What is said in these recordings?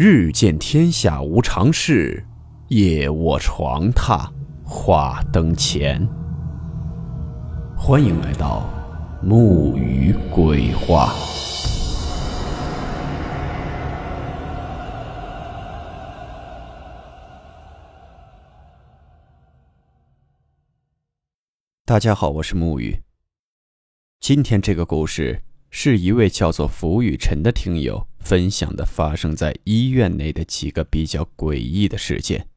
日见天下无常事，夜卧床榻话灯前。欢迎来到木鱼鬼话。大家好，我是木鱼。今天这个故事是一位叫做福雨辰的听友分享的，发生在医院内的几个比较诡异的事件。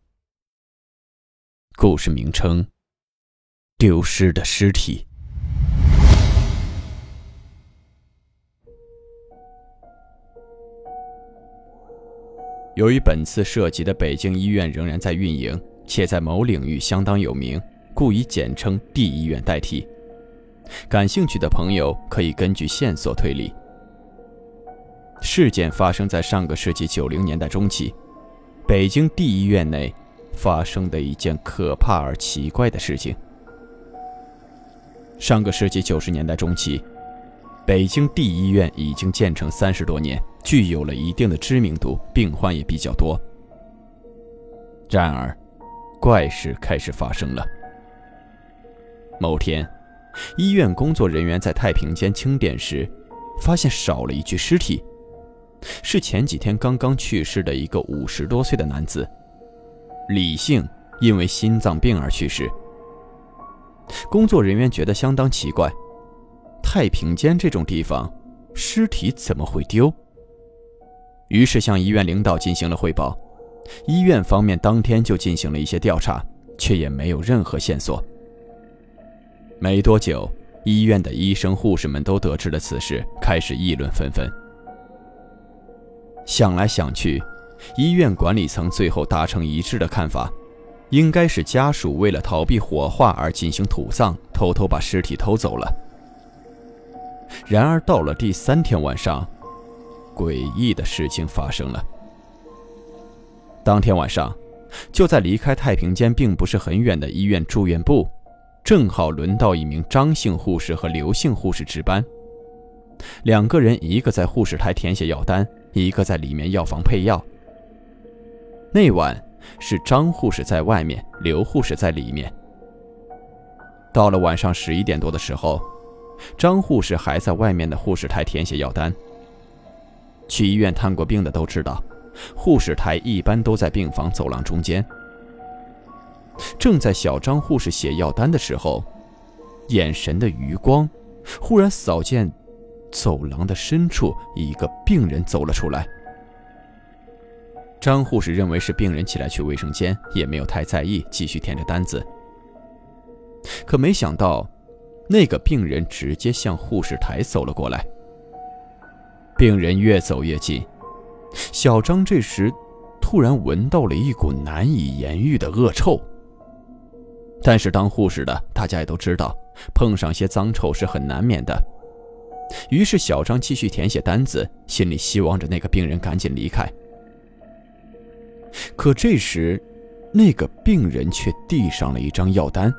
故事名称：丢失的尸体。由于本次涉及的北京医院仍然在运营，且在某领域相当有名。故以简称 D 医院代替。感兴趣的朋友可以根据线索推理。事件发生在上个世纪九零年代中期，北京第一医院内发生的一件可怕而奇怪的事情。上个世纪九十年代中期，北京第一医院已经建成三十多年，具有了一定的知名度，病患也比较多。然而，怪事开始发生了。某天，医院工作人员在太平间清点时，发现少了一具尸体，是前几天刚刚去世的一个五十多岁的男子，李姓，因为心脏病而去世。工作人员觉得相当奇怪，太平间这种地方，尸体怎么会丢？于是向医院领导进行了汇报，医院方面当天就进行了一些调查，却也没有任何线索。没多久，医院的医生、护士们都得知了此事，开始议论纷纷。想来想去，医院管理层最后达成一致的看法，应该是家属为了逃避火化而进行土葬，偷偷把尸体偷走了。然而，到了第三天晚上，诡异的事情发生了。当天晚上，就在离开太平间并不是很远的医院住院部。正好轮到一名张姓护士和刘姓护士值班，两个人一个在护士台填写药单，一个在里面药房配药。那晚是张护士在外面，刘护士在里面。到了晚上十一点多的时候，张护士还在外面的护士台填写药单。去医院探过病的都知道，护士台一般都在病房走廊中间。正在小张护士写药单的时候，眼神的余光忽然扫见走廊的深处，一个病人走了出来。张护士认为是病人起来去卫生间，也没有太在意，继续填着单子。可没想到，那个病人直接向护士台走了过来。病人越走越近，小张这时突然闻到了一股难以言喻的恶臭。但是当护士的，大家也都知道，碰上些脏臭是很难免的。于是小张继续填写单子，心里希望着那个病人赶紧离开。可这时，那个病人却递上了一张药单，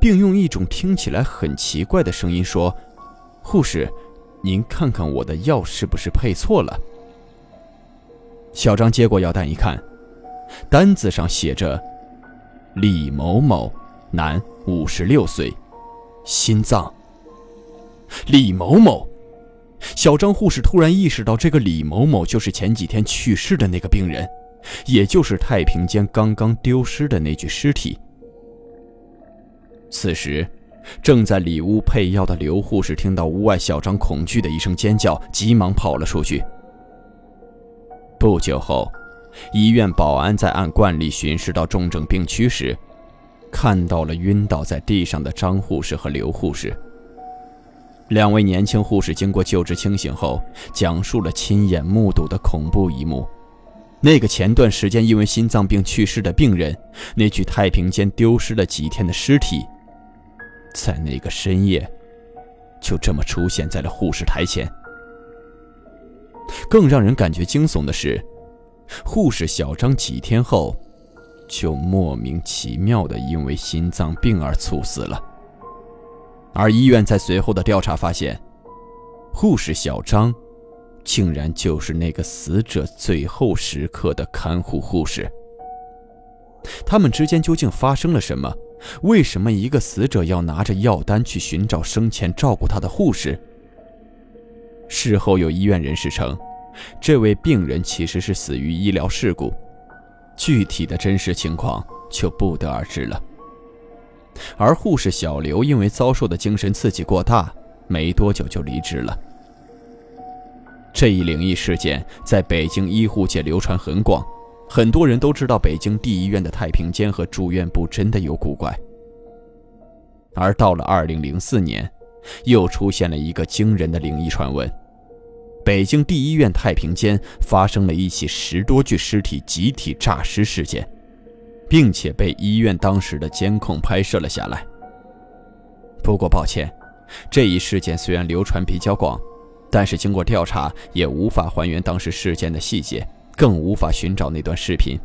并用一种听起来很奇怪的声音说：“护士，您看看我的药是不是配错了？”小张接过药单一看，单子上写着。李某某，男，五十六岁，心脏。李某某，小张护士突然意识到，这个李某某就是前几天去世的那个病人，也就是太平间刚刚丢失的那具尸体。此时，正在里屋配药的刘护士听到屋外小张恐惧的一声尖叫，急忙跑了出去。不久后。医院保安在按惯例巡视到重症病区时，看到了晕倒在地上的张护士和刘护士。两位年轻护士经过救治清醒后，讲述了亲眼目睹的恐怖一幕：那个前段时间因为心脏病去世的病人，那具太平间丢失了几天的尸体，在那个深夜，就这么出现在了护士台前。更让人感觉惊悚的是。护士小张几天后，就莫名其妙的因为心脏病而猝死了。而医院在随后的调查发现，护士小张竟然就是那个死者最后时刻的看护护士。他们之间究竟发生了什么？为什么一个死者要拿着药单去寻找生前照顾他的护士？事后有医院人士称，这位病人其实是死于医疗事故，具体的真实情况就不得而知了。而护士小刘因为遭受的精神刺激过大，没多久就离职了。这一灵异事件在北京医护界流传很广。很多人都知道北京第一医院的太平间和住院部真的有古怪，而到了二零零四年，又出现了一个惊人的灵异传闻：北京第一医院太平间发生了一起十多具尸体集体诈尸事件，并且被医院当时的监控拍摄了下来。不过抱歉，这一事件虽然流传比较广，但是经过调查也无法还原当时事件的细节。更无法寻找那段视频。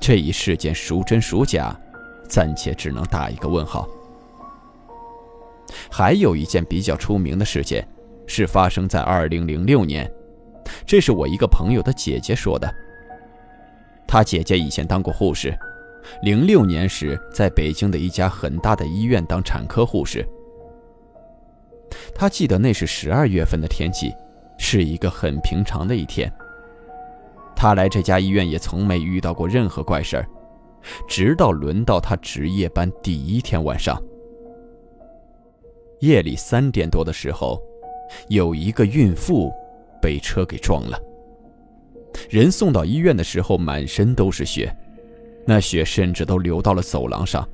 这一事件孰真孰假，暂且只能打一个问号。还有一件比较出名的事件，是发生在二零零六年，这是我一个朋友的姐姐说的。她姐姐以前当过护士，零六年时在北京的一家很大的医院当产科护士。她记得那是十二月份的天气，是一个很平常的一天。他来这家医院也从没遇到过任何怪事儿，直到轮到他值夜班第一天晚上，夜里三点多的时候，有一个孕妇被车给撞了。人送到医院的时候，满身都是血，那血甚至都流到了走廊上。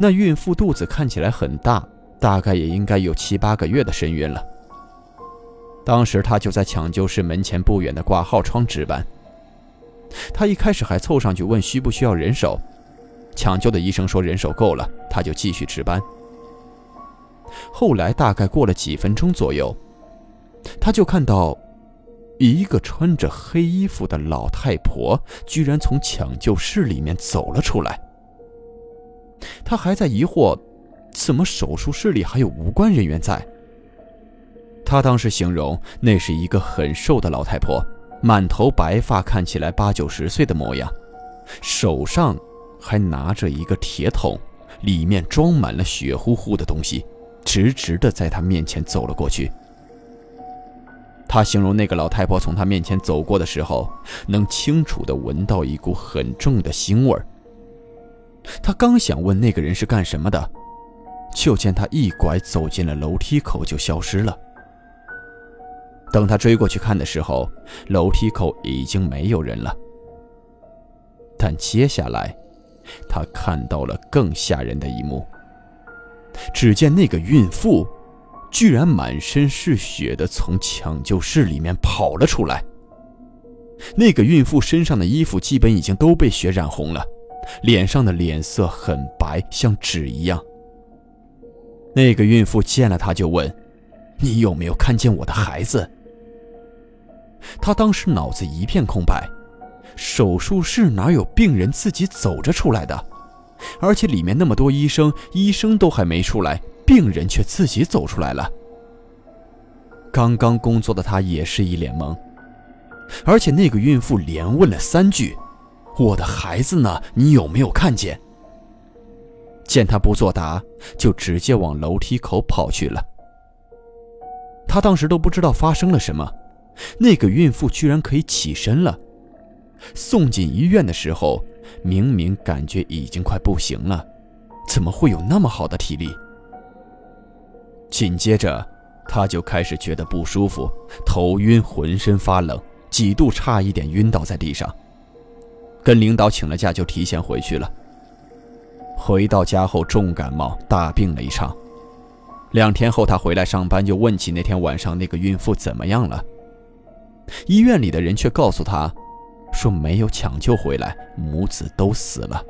那孕妇肚子看起来很大，大概也应该有七八个月的身孕了。当时他就在抢救室门前不远的挂号窗值班。他一开始还凑上去问需不需要人手，抢救的医生说人手够了，他就继续值班。后来大概过了几分钟左右，他就看到一个穿着黑衣服的老太婆居然从抢救室里面走了出来。他还在疑惑，怎么手术室里还有无关人员在？他当时形容那是一个很瘦的老太婆，满头白发，看起来八九十岁的模样，手上还拿着一个铁桶，里面装满了血乎乎的东西，直直的在他面前走了过去。他形容那个老太婆从他面前走过的时候，能清楚的闻到一股很重的腥味儿。他刚想问那个人是干什么的，就见他一拐走进了楼梯口，就消失了。等他追过去看的时候，楼梯口已经没有人了。但接下来，他看到了更吓人的一幕。只见那个孕妇，居然满身是血的从抢救室里面跑了出来。那个孕妇身上的衣服基本已经都被血染红了，脸上的脸色很白，像纸一样。那个孕妇见了他就问：“你有没有看见我的孩子？”他当时脑子一片空白，手术室哪有病人自己走着出来的？而且里面那么多医生，医生都还没出来，病人却自己走出来了。刚刚工作的他也是一脸懵，而且那个孕妇连问了三句：“我的孩子呢？你有没有看见？”见他不作答，就直接往楼梯口跑去了。他当时都不知道发生了什么。那个孕妇居然可以起身了，送进医院的时候，明明感觉已经快不行了，怎么会有那么好的体力？紧接着，他就开始觉得不舒服，头晕，浑身发冷，几度差一点晕倒在地上。跟领导请了假，就提前回去了。回到家后重感冒，大病了一场。两天后，他回来上班，就问起那天晚上那个孕妇怎么样了。医院里的人却告诉他，说没有抢救回来，母子都死了，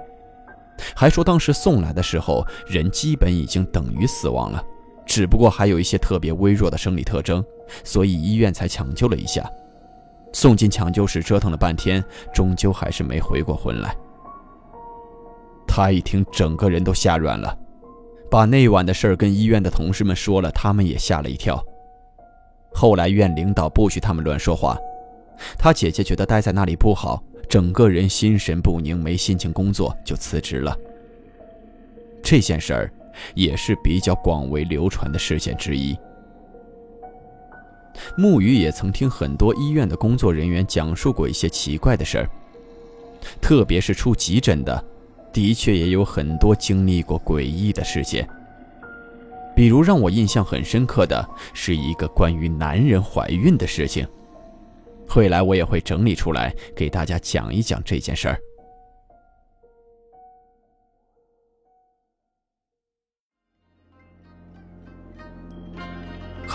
还说当时送来的时候人基本已经等于死亡了，只不过还有一些特别微弱的生理特征，所以医院才抢救了一下。送进抢救室折腾了半天，终究还是没回过魂来。他一听，整个人都吓软了，把那晚的事儿跟医院的同事们说了，他们也吓了一跳。后来院领导不许他们乱说话，他姐姐觉得待在那里不好，整个人心神不宁，没心情工作，就辞职了。这件事儿也是比较广为流传的事件之一。木鱼也曾听很多医院的工作人员讲述过一些奇怪的事儿，特别是出急诊的，的确也有很多经历过诡异的事件。比如让我印象很深刻的是一个关于男人怀孕的事情，未来我也会整理出来给大家讲一讲这件事儿。